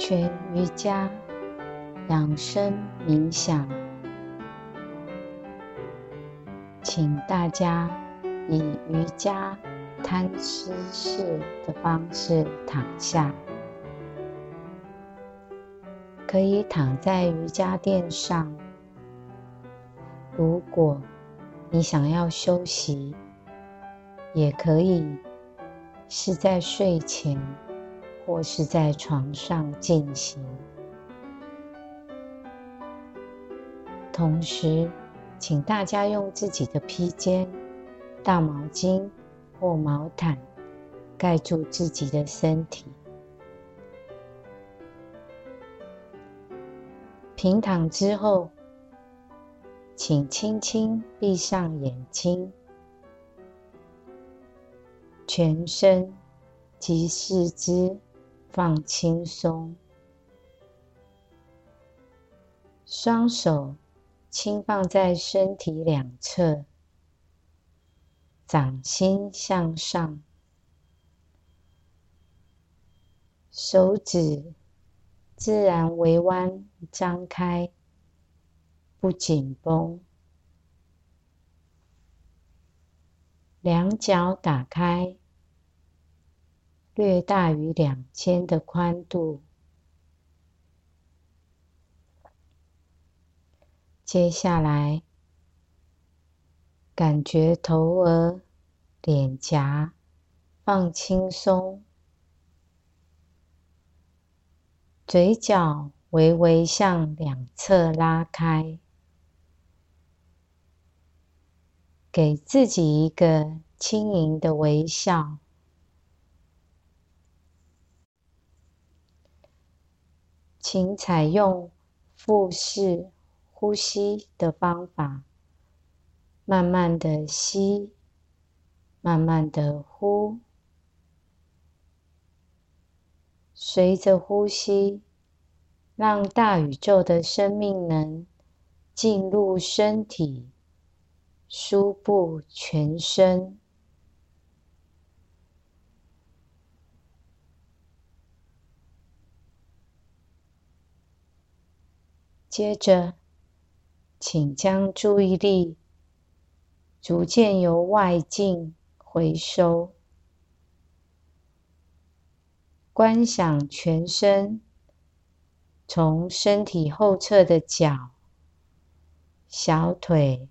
全瑜伽养生冥想，请大家以瑜伽摊尸式的方式躺下，可以躺在瑜伽垫上。如果你想要休息，也可以是在睡前。或是在床上进行。同时，请大家用自己的披肩、大毛巾或毛毯盖住自己的身体。平躺之后，请轻轻闭上眼睛，全身及四肢。放轻松，双手轻放在身体两侧，掌心向上，手指自然微弯张开，不紧绷，两脚打开。略大于两肩的宽度。接下来，感觉头额、脸颊放轻松，嘴角微微向两侧拉开，给自己一个轻盈的微笑。请采用腹式呼吸的方法，慢慢的吸，慢慢的呼，随着呼吸，让大宇宙的生命能进入身体，舒布全身。接着，请将注意力逐渐由外境回收，观想全身从身体后侧的脚、小腿、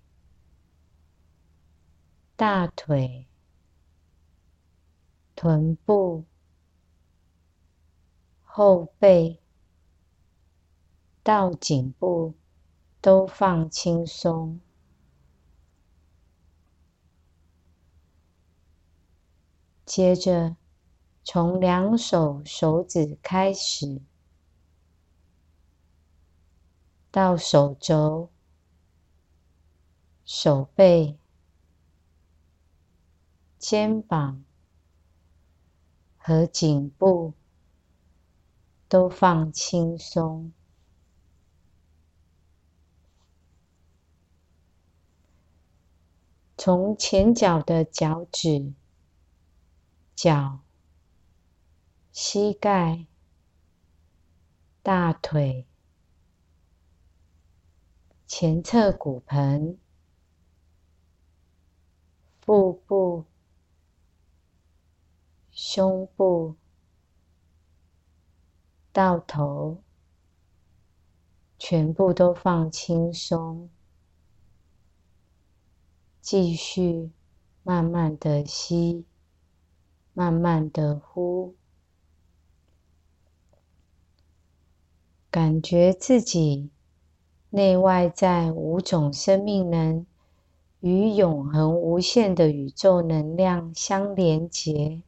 大腿、臀部、后背。到颈部都放轻松，接着从两手手指开始，到手肘、手背、肩膀和颈部都放轻松。从前脚的脚趾、脚、膝盖、大腿、前侧骨盆、腹部、胸部到头，全部都放轻松。继续慢慢的吸，慢慢的呼，感觉自己内外在五种生命能与永恒无限的宇宙能量相连结，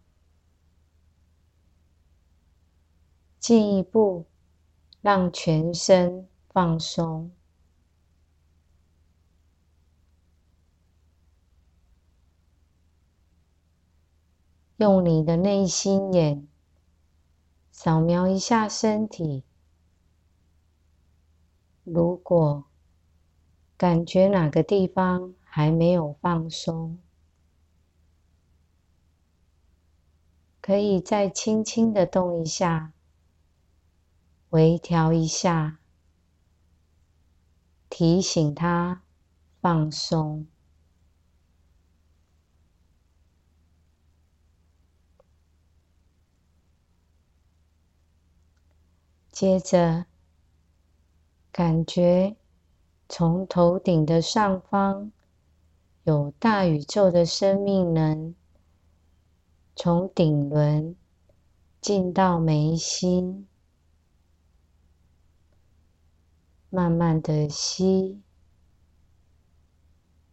进一步让全身放松。用你的内心眼扫描一下身体，如果感觉哪个地方还没有放松，可以再轻轻的动一下，微调一下，提醒他放松。接着，感觉从头顶的上方有大宇宙的生命能从顶轮进到眉心，慢慢的吸，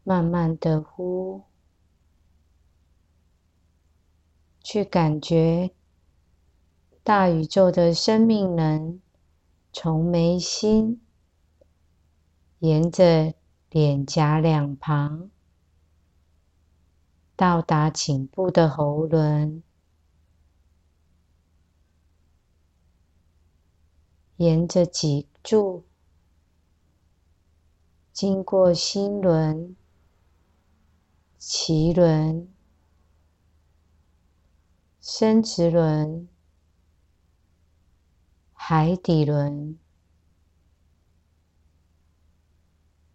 慢慢的呼，去感觉。大宇宙的生命能从眉心沿着脸颊两旁到达颈部的喉轮，沿着脊柱经过心轮、脐轮、生殖轮。海底轮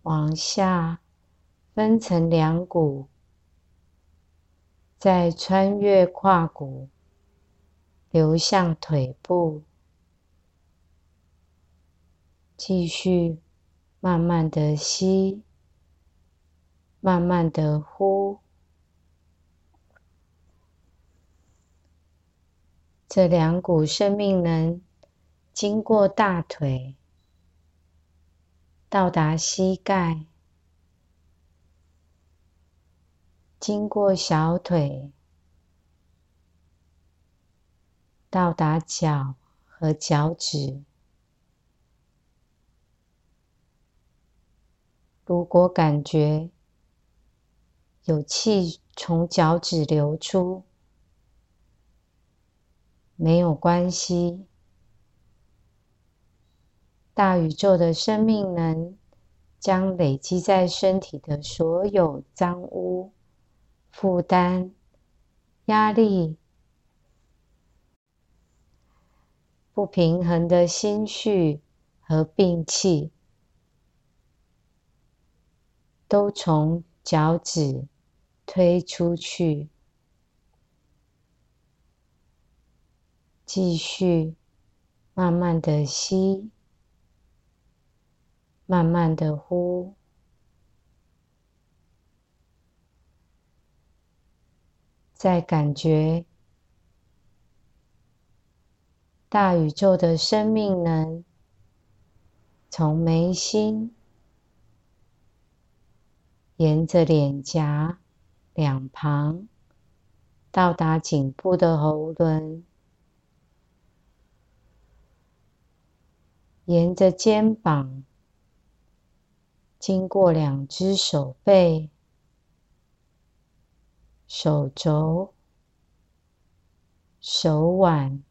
往下分成两股，再穿越胯骨，流向腿部，继续慢慢的吸，慢慢的呼，这两股生命能。经过大腿，到达膝盖，经过小腿，到达脚和脚趾。如果感觉有气从脚趾流出，没有关系。大宇宙的生命能将累积在身体的所有脏污、负担、压力、不平衡的心绪和病气，都从脚趾推出去，继续慢慢的吸。慢慢的呼，在感觉大宇宙的生命能从眉心沿着脸颊两旁到达颈部的喉轮，沿着肩膀。经过两只手背、手肘、手腕，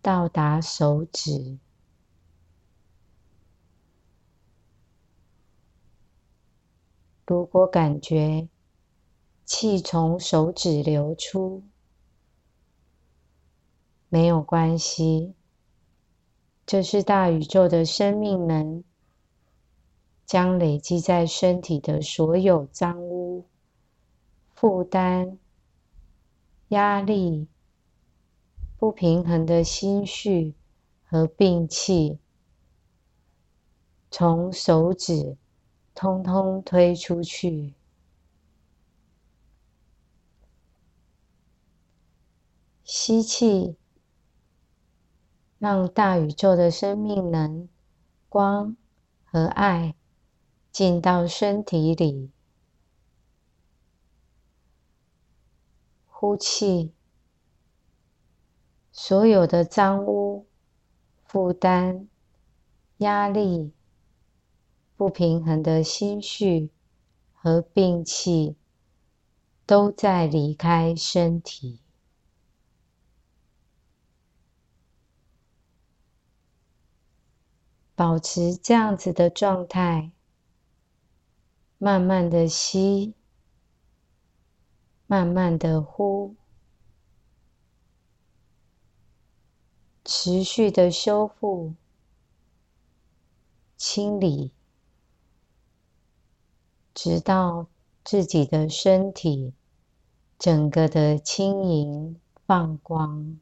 到达手指。如果感觉气从手指流出，没有关系。这是大宇宙的生命能，将累积在身体的所有脏污、负担、压力、不平衡的心绪和病气，从手指通通推出去。吸气。让大宇宙的生命能、光和爱进到身体里。呼气，所有的脏污、负担、压力、不平衡的心绪和病气，都在离开身体。保持这样子的状态，慢慢的吸，慢慢的呼，持续的修复、清理，直到自己的身体整个的轻盈放光。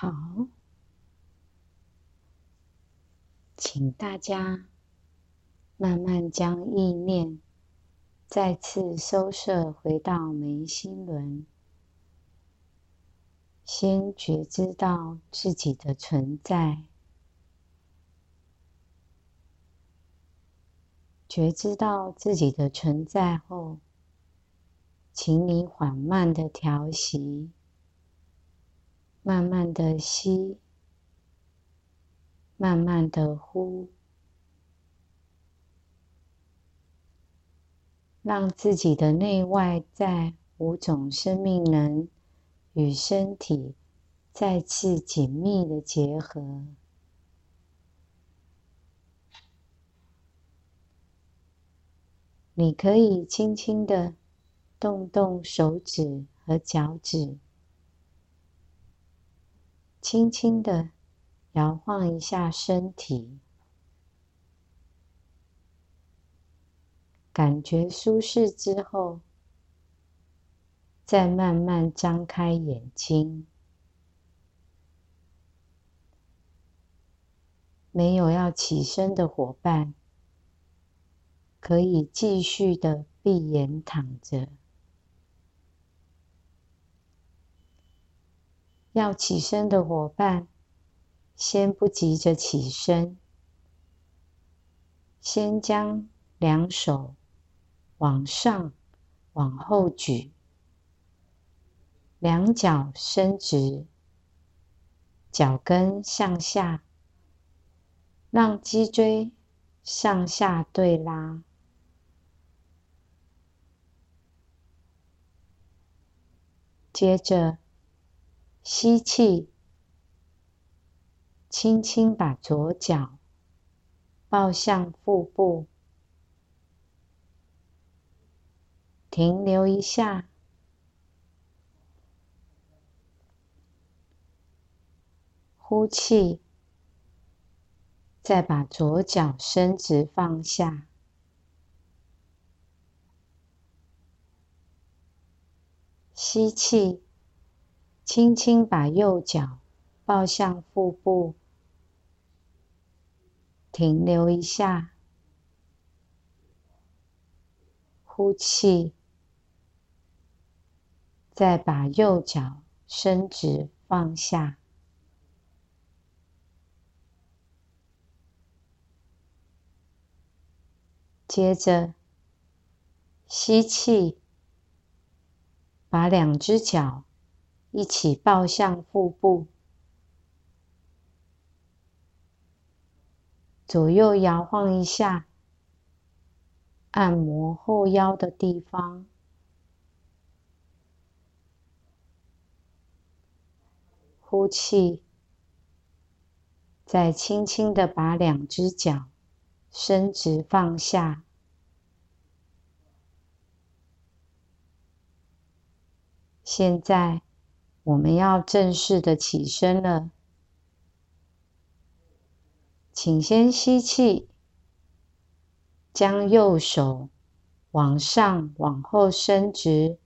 好，请大家慢慢将意念再次收摄回到眉心轮，先觉知到自己的存在。觉知到自己的存在后，请你缓慢的调息，慢慢的吸，慢慢的呼，让自己的内外在五种生命能与身体再次紧密的结合。你可以轻轻的动动手指和脚趾，轻轻的摇晃一下身体，感觉舒适之后，再慢慢张开眼睛。没有要起身的伙伴。可以继续的闭眼躺着。要起身的伙伴，先不急着起身，先将两手往上、往后举，两脚伸直，脚跟向下，让脊椎上下对拉。接着吸气，轻轻把左脚抱向腹部，停留一下。呼气，再把左脚伸直放下。吸气，轻轻把右脚抱向腹部，停留一下。呼气，再把右脚伸直放下。接着吸气。把两只脚一起抱向腹部，左右摇晃一下，按摩后腰的地方。呼气，再轻轻的把两只脚伸直放下。现在我们要正式的起身了，请先吸气，将右手往上、往后伸直，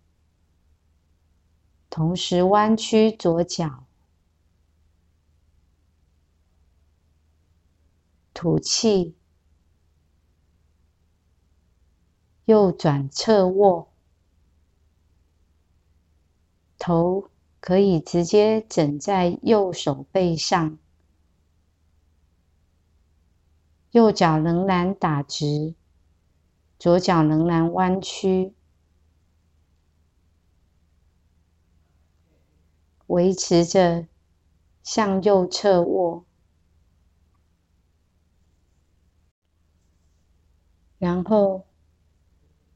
同时弯曲左脚，吐气，右转侧卧。头可以直接枕在右手背上，右脚仍然打直，左脚仍然弯曲，维持着向右侧卧，然后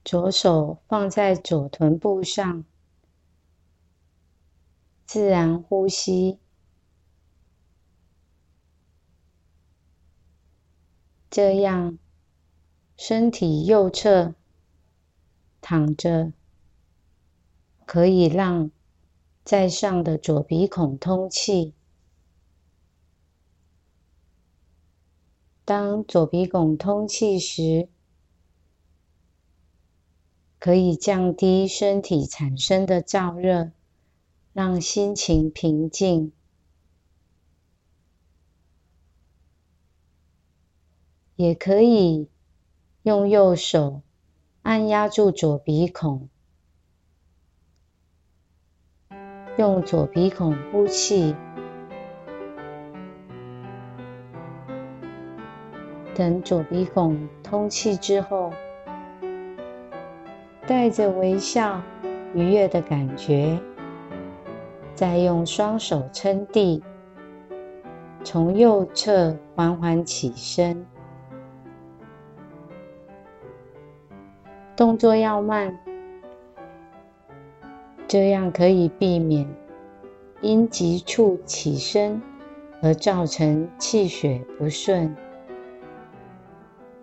左手放在左臀部上。自然呼吸，这样身体右侧躺着，可以让在上的左鼻孔通气。当左鼻孔通气时，可以降低身体产生的燥热。让心情平静。也可以用右手按压住左鼻孔用左鼻孔呼气。等左鼻孔通气之后带着微笑愉悦的感觉再用双手撑地，从右侧缓缓起身。动作要慢，这样可以避免因急促起身而造成气血不顺。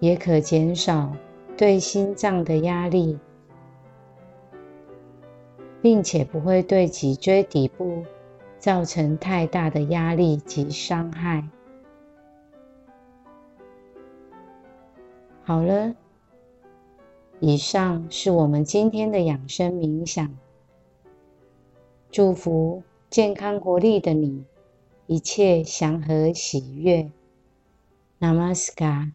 也可减少对心脏的压力，并且不会对脊椎底部造成太大的压力及伤害。好了，以上是我们今天的养生冥想。祝福健康活力的你，一切祥和喜悦。Namaskar。